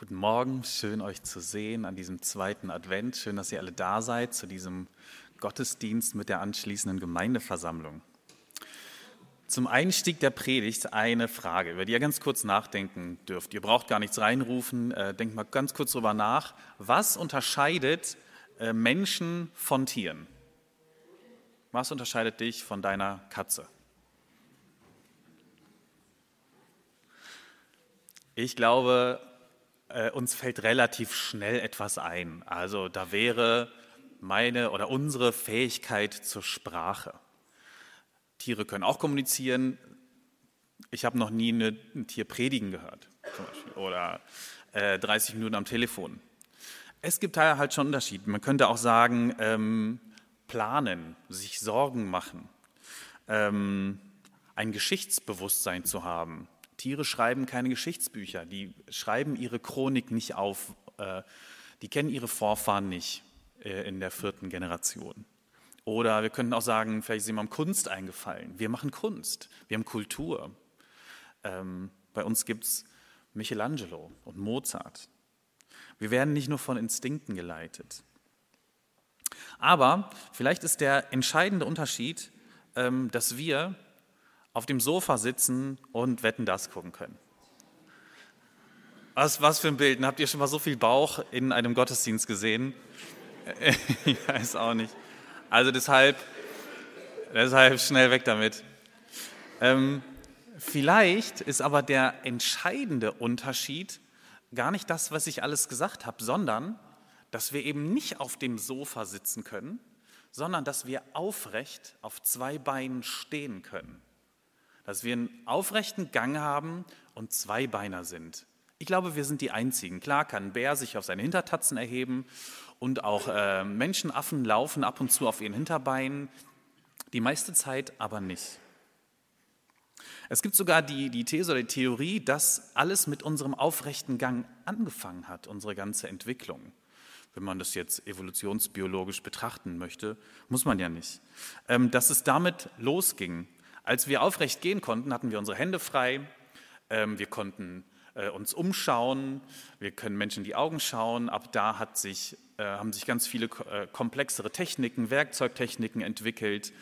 Guten Morgen, schön euch zu sehen an diesem zweiten Advent. Schön, dass ihr alle da seid zu diesem Gottesdienst mit der anschließenden Gemeindeversammlung. Zum Einstieg der Predigt eine Frage, über die ihr ganz kurz nachdenken dürft. Ihr braucht gar nichts reinrufen, äh, denkt mal ganz kurz drüber nach. Was unterscheidet äh, Menschen von Tieren? Was unterscheidet dich von deiner Katze? Ich glaube, äh, uns fällt relativ schnell etwas ein. Also da wäre meine oder unsere Fähigkeit zur Sprache. Tiere können auch kommunizieren. Ich habe noch nie eine, ein Tier predigen gehört oder äh, 30 Minuten am Telefon. Es gibt da halt schon Unterschiede. Man könnte auch sagen, ähm, planen, sich Sorgen machen, ähm, ein Geschichtsbewusstsein zu haben, Tiere schreiben keine Geschichtsbücher, die schreiben ihre Chronik nicht auf, äh, die kennen ihre Vorfahren nicht äh, in der vierten Generation. Oder wir könnten auch sagen, vielleicht ist jemandem Kunst eingefallen. Wir machen Kunst, wir haben Kultur. Ähm, bei uns gibt es Michelangelo und Mozart. Wir werden nicht nur von Instinkten geleitet. Aber vielleicht ist der entscheidende Unterschied, ähm, dass wir auf dem Sofa sitzen und Wetten das gucken können. Was, was für ein Bild. Habt ihr schon mal so viel Bauch in einem Gottesdienst gesehen? ich weiß auch nicht. Also deshalb, deshalb schnell weg damit. Ähm, vielleicht ist aber der entscheidende Unterschied gar nicht das, was ich alles gesagt habe, sondern dass wir eben nicht auf dem Sofa sitzen können, sondern dass wir aufrecht auf zwei Beinen stehen können dass wir einen aufrechten Gang haben und Zweibeiner sind. Ich glaube, wir sind die Einzigen. Klar kann ein Bär sich auf seine Hintertatzen erheben und auch äh, Menschenaffen laufen ab und zu auf ihren Hinterbeinen, die meiste Zeit aber nicht. Es gibt sogar die, die These oder die Theorie, dass alles mit unserem aufrechten Gang angefangen hat, unsere ganze Entwicklung. Wenn man das jetzt evolutionsbiologisch betrachten möchte, muss man ja nicht. Ähm, dass es damit losging, als wir aufrecht gehen konnten, hatten wir unsere Hände frei, ähm, wir konnten äh, uns umschauen, wir können Menschen in die Augen schauen. Ab da sich, äh, haben sich ganz viele äh, komplexere Techniken, Werkzeugtechniken entwickelt.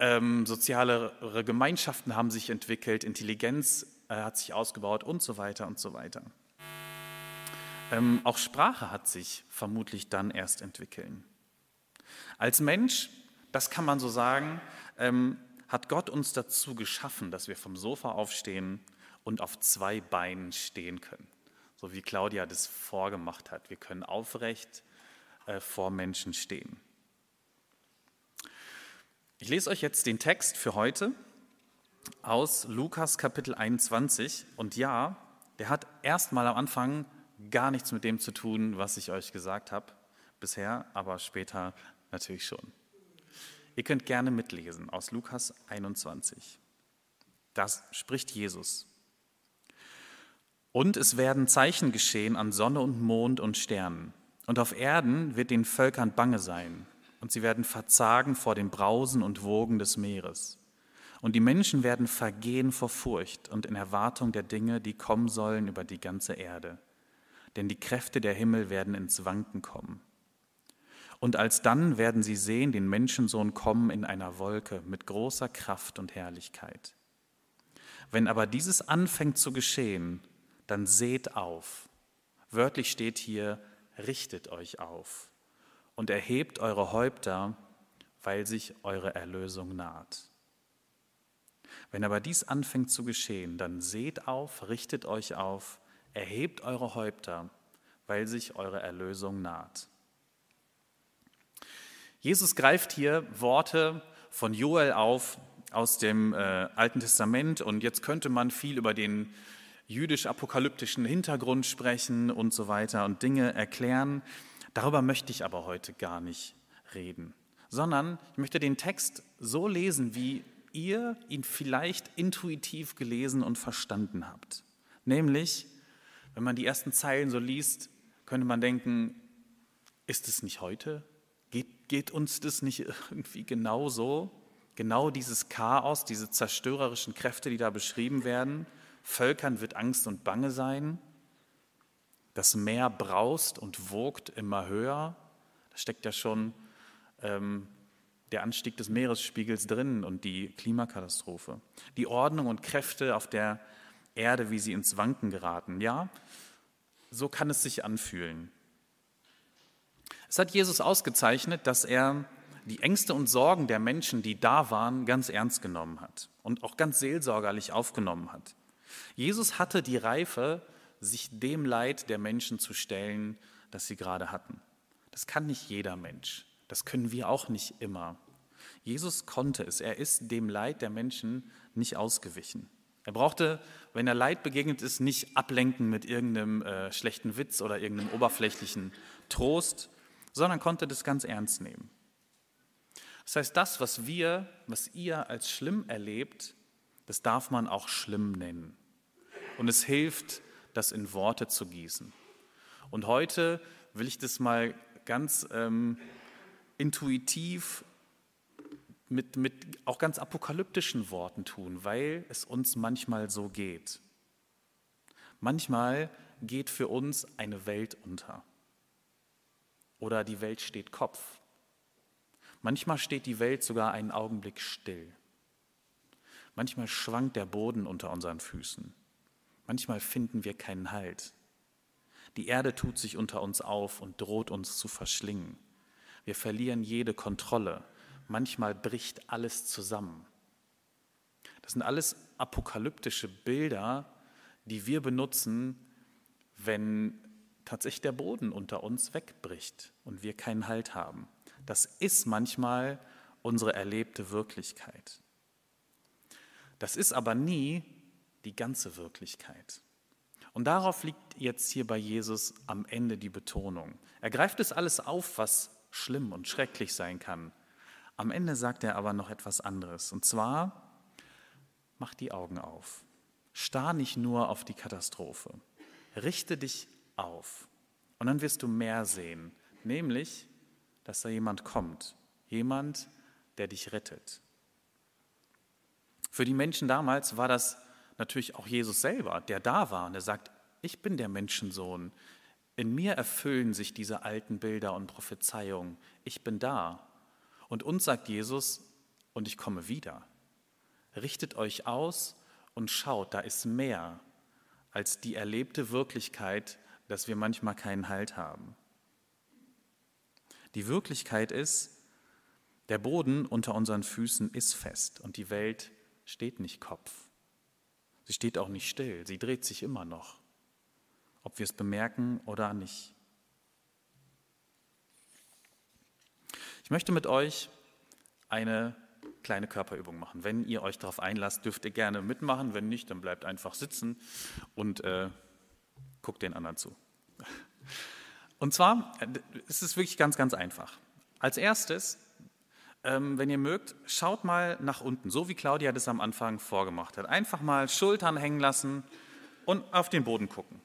Ähm, sozialere Gemeinschaften haben sich entwickelt, Intelligenz hat sich ausgebaut und so weiter und so weiter. Ähm, auch Sprache hat sich vermutlich dann erst entwickeln. Als Mensch, das kann man so sagen, hat Gott uns dazu geschaffen, dass wir vom Sofa aufstehen und auf zwei Beinen stehen können. So wie Claudia das vorgemacht hat. Wir können aufrecht äh, vor Menschen stehen. Ich lese euch jetzt den Text für heute aus Lukas Kapitel 21. Und ja, der hat erstmal am Anfang gar nichts mit dem zu tun, was ich euch gesagt habe bisher, aber später natürlich schon. Ihr könnt gerne mitlesen aus Lukas 21. Das spricht Jesus. Und es werden Zeichen geschehen an Sonne und Mond und Sternen. Und auf Erden wird den Völkern bange sein. Und sie werden verzagen vor dem Brausen und Wogen des Meeres. Und die Menschen werden vergehen vor Furcht und in Erwartung der Dinge, die kommen sollen über die ganze Erde. Denn die Kräfte der Himmel werden ins Wanken kommen. Und alsdann werden sie sehen den Menschensohn kommen in einer Wolke mit großer Kraft und Herrlichkeit. Wenn aber dieses anfängt zu geschehen, dann seht auf. Wörtlich steht hier, richtet euch auf und erhebt eure Häupter, weil sich eure Erlösung naht. Wenn aber dies anfängt zu geschehen, dann seht auf, richtet euch auf, erhebt eure Häupter, weil sich eure Erlösung naht. Jesus greift hier Worte von Joel auf aus dem äh, Alten Testament und jetzt könnte man viel über den jüdisch-apokalyptischen Hintergrund sprechen und so weiter und Dinge erklären. Darüber möchte ich aber heute gar nicht reden, sondern ich möchte den Text so lesen, wie ihr ihn vielleicht intuitiv gelesen und verstanden habt. Nämlich, wenn man die ersten Zeilen so liest, könnte man denken, ist es nicht heute? Geht, uns das nicht irgendwie genauso? Genau dieses Chaos, diese zerstörerischen Kräfte, die da beschrieben werden. Völkern wird Angst und Bange sein. Das Meer braust und wogt immer höher. Da steckt ja schon ähm, der Anstieg des Meeresspiegels drin und die Klimakatastrophe. Die Ordnung und Kräfte auf der Erde, wie sie ins Wanken geraten. Ja, so kann es sich anfühlen. Es hat Jesus ausgezeichnet, dass er die Ängste und Sorgen der Menschen, die da waren, ganz ernst genommen hat und auch ganz seelsorgerlich aufgenommen hat. Jesus hatte die Reife, sich dem Leid der Menschen zu stellen, das sie gerade hatten. Das kann nicht jeder Mensch. Das können wir auch nicht immer. Jesus konnte es. Er ist dem Leid der Menschen nicht ausgewichen. Er brauchte, wenn er Leid begegnet ist, nicht ablenken mit irgendeinem äh, schlechten Witz oder irgendeinem oberflächlichen Trost, sondern konnte das ganz ernst nehmen. Das heißt, das, was wir, was ihr als schlimm erlebt, das darf man auch schlimm nennen. Und es hilft, das in Worte zu gießen. Und heute will ich das mal ganz ähm, intuitiv mit, mit auch ganz apokalyptischen Worten tun, weil es uns manchmal so geht. Manchmal geht für uns eine Welt unter oder die Welt steht Kopf. Manchmal steht die Welt sogar einen Augenblick still. Manchmal schwankt der Boden unter unseren Füßen. Manchmal finden wir keinen Halt. Die Erde tut sich unter uns auf und droht uns zu verschlingen. Wir verlieren jede Kontrolle. Manchmal bricht alles zusammen. Das sind alles apokalyptische Bilder, die wir benutzen, wenn tatsächlich der Boden unter uns wegbricht und wir keinen Halt haben. Das ist manchmal unsere erlebte Wirklichkeit. Das ist aber nie die ganze Wirklichkeit. Und darauf liegt jetzt hier bei Jesus am Ende die Betonung. Er greift es alles auf, was schlimm und schrecklich sein kann. Am Ende sagt er aber noch etwas anderes. Und zwar, mach die Augen auf. Starr nicht nur auf die Katastrophe. Richte dich auf. Und dann wirst du mehr sehen, nämlich, dass da jemand kommt. Jemand, der dich rettet. Für die Menschen damals war das natürlich auch Jesus selber, der da war und der sagt, ich bin der Menschensohn. In mir erfüllen sich diese alten Bilder und Prophezeiungen. Ich bin da. Und uns sagt Jesus, und ich komme wieder. Richtet euch aus und schaut, da ist mehr als die erlebte Wirklichkeit, dass wir manchmal keinen Halt haben. Die Wirklichkeit ist, der Boden unter unseren Füßen ist fest und die Welt steht nicht Kopf. Sie steht auch nicht still, sie dreht sich immer noch ob wir es bemerken oder nicht. Ich möchte mit euch eine kleine Körperübung machen. Wenn ihr euch darauf einlasst, dürft ihr gerne mitmachen. Wenn nicht, dann bleibt einfach sitzen und äh, guckt den anderen zu. Und zwar äh, ist es wirklich ganz, ganz einfach. Als erstes, ähm, wenn ihr mögt, schaut mal nach unten, so wie Claudia das am Anfang vorgemacht hat. Einfach mal Schultern hängen lassen und auf den Boden gucken.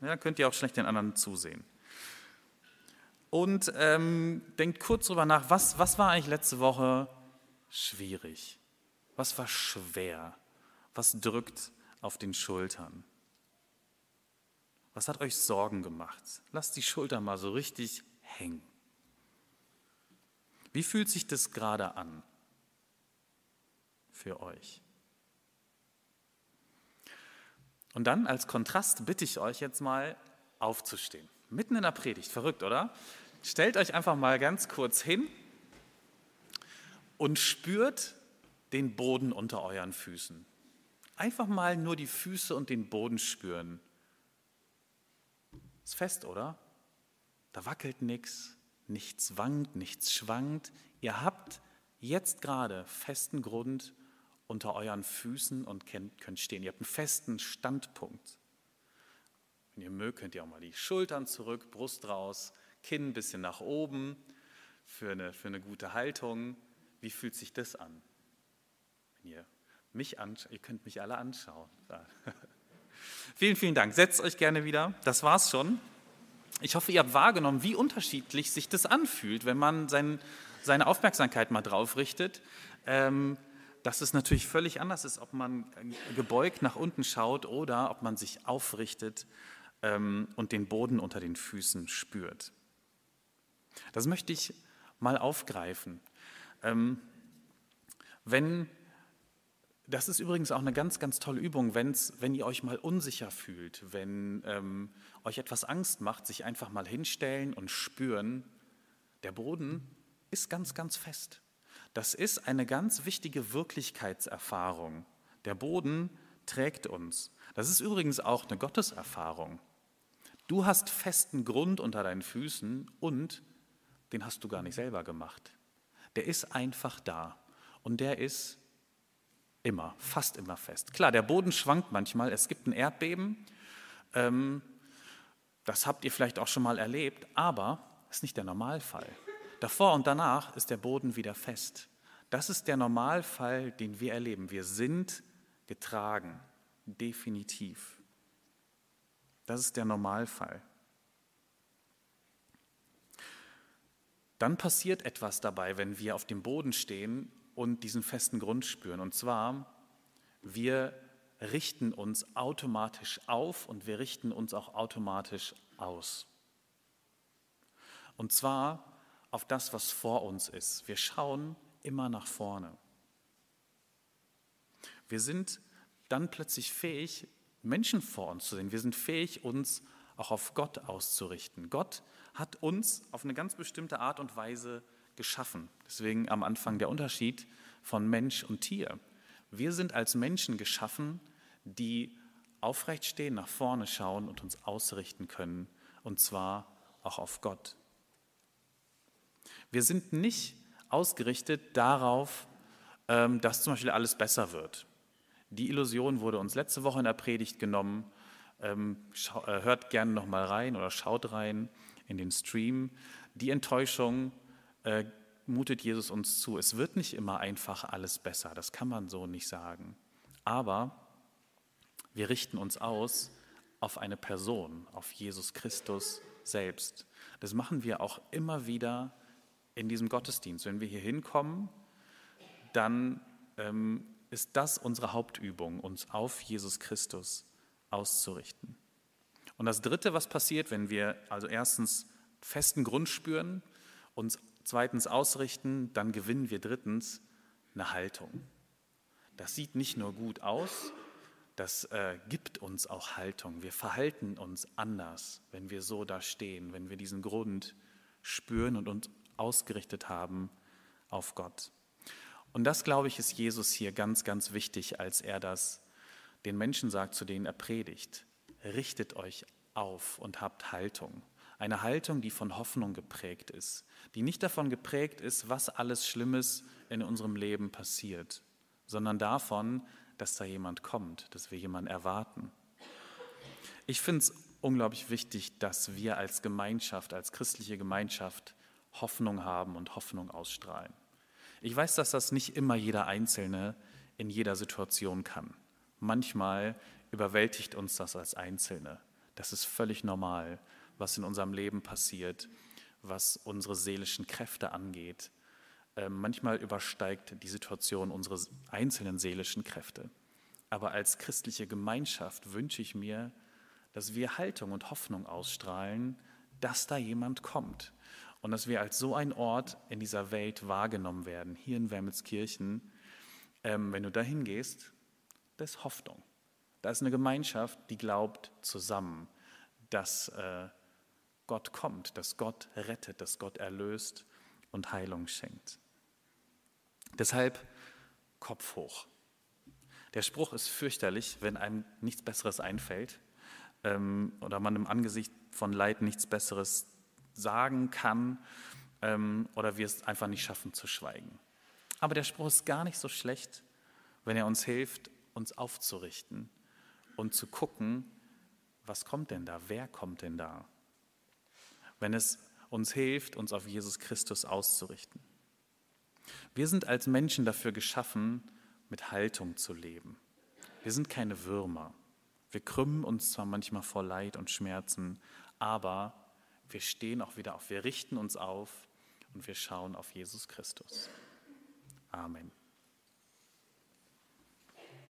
Ja, könnt ihr auch schlecht den anderen zusehen. Und ähm, denkt kurz drüber nach, was, was war eigentlich letzte Woche schwierig? Was war schwer? Was drückt auf den Schultern? Was hat euch Sorgen gemacht? Lasst die Schultern mal so richtig hängen. Wie fühlt sich das gerade an für euch? Und dann als Kontrast bitte ich euch jetzt mal aufzustehen. Mitten in der Predigt, verrückt, oder? Stellt euch einfach mal ganz kurz hin und spürt den Boden unter euren Füßen. Einfach mal nur die Füße und den Boden spüren. Ist fest, oder? Da wackelt nichts, nichts wankt, nichts schwankt. Ihr habt jetzt gerade festen Grund unter euren Füßen und könnt stehen. Ihr habt einen festen Standpunkt. Wenn ihr mögt, könnt ihr auch mal die Schultern zurück, Brust raus, Kinn ein bisschen nach oben für eine, für eine gute Haltung. Wie fühlt sich das an? Wenn ihr mich anschaut, ihr könnt mich alle anschauen. Vielen, vielen Dank. Setzt euch gerne wieder. Das war's schon. Ich hoffe, ihr habt wahrgenommen, wie unterschiedlich sich das anfühlt, wenn man sein, seine Aufmerksamkeit mal drauf richtet. Ähm, dass es natürlich völlig anders ist, ob man gebeugt nach unten schaut oder ob man sich aufrichtet ähm, und den Boden unter den Füßen spürt. Das möchte ich mal aufgreifen. Ähm, wenn, das ist übrigens auch eine ganz, ganz tolle Übung, wenn's, wenn ihr euch mal unsicher fühlt, wenn ähm, euch etwas Angst macht, sich einfach mal hinstellen und spüren, der Boden ist ganz, ganz fest. Das ist eine ganz wichtige Wirklichkeitserfahrung. Der Boden trägt uns. Das ist übrigens auch eine Gotteserfahrung. Du hast festen Grund unter deinen Füßen und den hast du gar nicht selber gemacht. Der ist einfach da und der ist immer, fast immer fest. Klar, der Boden schwankt manchmal, es gibt ein Erdbeben, ähm, das habt ihr vielleicht auch schon mal erlebt, aber das ist nicht der Normalfall. Davor und danach ist der Boden wieder fest. Das ist der Normalfall, den wir erleben. Wir sind getragen, definitiv. Das ist der Normalfall. Dann passiert etwas dabei, wenn wir auf dem Boden stehen und diesen festen Grund spüren. Und zwar, wir richten uns automatisch auf und wir richten uns auch automatisch aus. Und zwar auf das, was vor uns ist. Wir schauen immer nach vorne. Wir sind dann plötzlich fähig, Menschen vor uns zu sehen. Wir sind fähig, uns auch auf Gott auszurichten. Gott hat uns auf eine ganz bestimmte Art und Weise geschaffen. Deswegen am Anfang der Unterschied von Mensch und Tier. Wir sind als Menschen geschaffen, die aufrecht stehen, nach vorne schauen und uns ausrichten können, und zwar auch auf Gott. Wir sind nicht ausgerichtet darauf, ähm, dass zum Beispiel alles besser wird. Die Illusion wurde uns letzte Woche in der Predigt genommen. Ähm, äh, hört gerne noch mal rein oder schaut rein in den Stream. Die Enttäuschung äh, mutet Jesus uns zu. Es wird nicht immer einfach alles besser, das kann man so nicht sagen. Aber wir richten uns aus auf eine Person, auf Jesus Christus selbst. Das machen wir auch immer wieder in diesem Gottesdienst. Wenn wir hier hinkommen, dann ähm, ist das unsere Hauptübung, uns auf Jesus Christus auszurichten. Und das Dritte, was passiert, wenn wir also erstens festen Grund spüren, uns zweitens ausrichten, dann gewinnen wir drittens eine Haltung. Das sieht nicht nur gut aus, das äh, gibt uns auch Haltung. Wir verhalten uns anders, wenn wir so da stehen, wenn wir diesen Grund spüren und uns ausgerichtet haben auf Gott. Und das, glaube ich, ist Jesus hier ganz, ganz wichtig, als er das den Menschen sagt, zu denen er predigt. Richtet euch auf und habt Haltung. Eine Haltung, die von Hoffnung geprägt ist, die nicht davon geprägt ist, was alles Schlimmes in unserem Leben passiert, sondern davon, dass da jemand kommt, dass wir jemanden erwarten. Ich finde es unglaublich wichtig, dass wir als Gemeinschaft, als christliche Gemeinschaft Hoffnung haben und Hoffnung ausstrahlen. Ich weiß, dass das nicht immer jeder Einzelne in jeder Situation kann. Manchmal überwältigt uns das als Einzelne. Das ist völlig normal, was in unserem Leben passiert, was unsere seelischen Kräfte angeht. Ähm, manchmal übersteigt die Situation unsere einzelnen seelischen Kräfte. Aber als christliche Gemeinschaft wünsche ich mir, dass wir Haltung und Hoffnung ausstrahlen, dass da jemand kommt, und dass wir als so ein Ort in dieser Welt wahrgenommen werden, hier in Wermelskirchen. Ähm, wenn du dahin gehst, das ist Hoffnung. Da ist eine Gemeinschaft, die glaubt zusammen, dass äh, Gott kommt, dass Gott rettet, dass Gott erlöst und Heilung schenkt. Deshalb Kopf hoch. Der Spruch ist fürchterlich, wenn einem nichts Besseres einfällt ähm, oder man im Angesicht von Leid nichts Besseres sagen kann ähm, oder wir es einfach nicht schaffen zu schweigen. Aber der Spruch ist gar nicht so schlecht, wenn er uns hilft, uns aufzurichten und zu gucken, was kommt denn da, wer kommt denn da. Wenn es uns hilft, uns auf Jesus Christus auszurichten. Wir sind als Menschen dafür geschaffen, mit Haltung zu leben. Wir sind keine Würmer. Wir krümmen uns zwar manchmal vor Leid und Schmerzen, aber wir stehen auch wieder auf, wir richten uns auf und wir schauen auf Jesus Christus. Amen.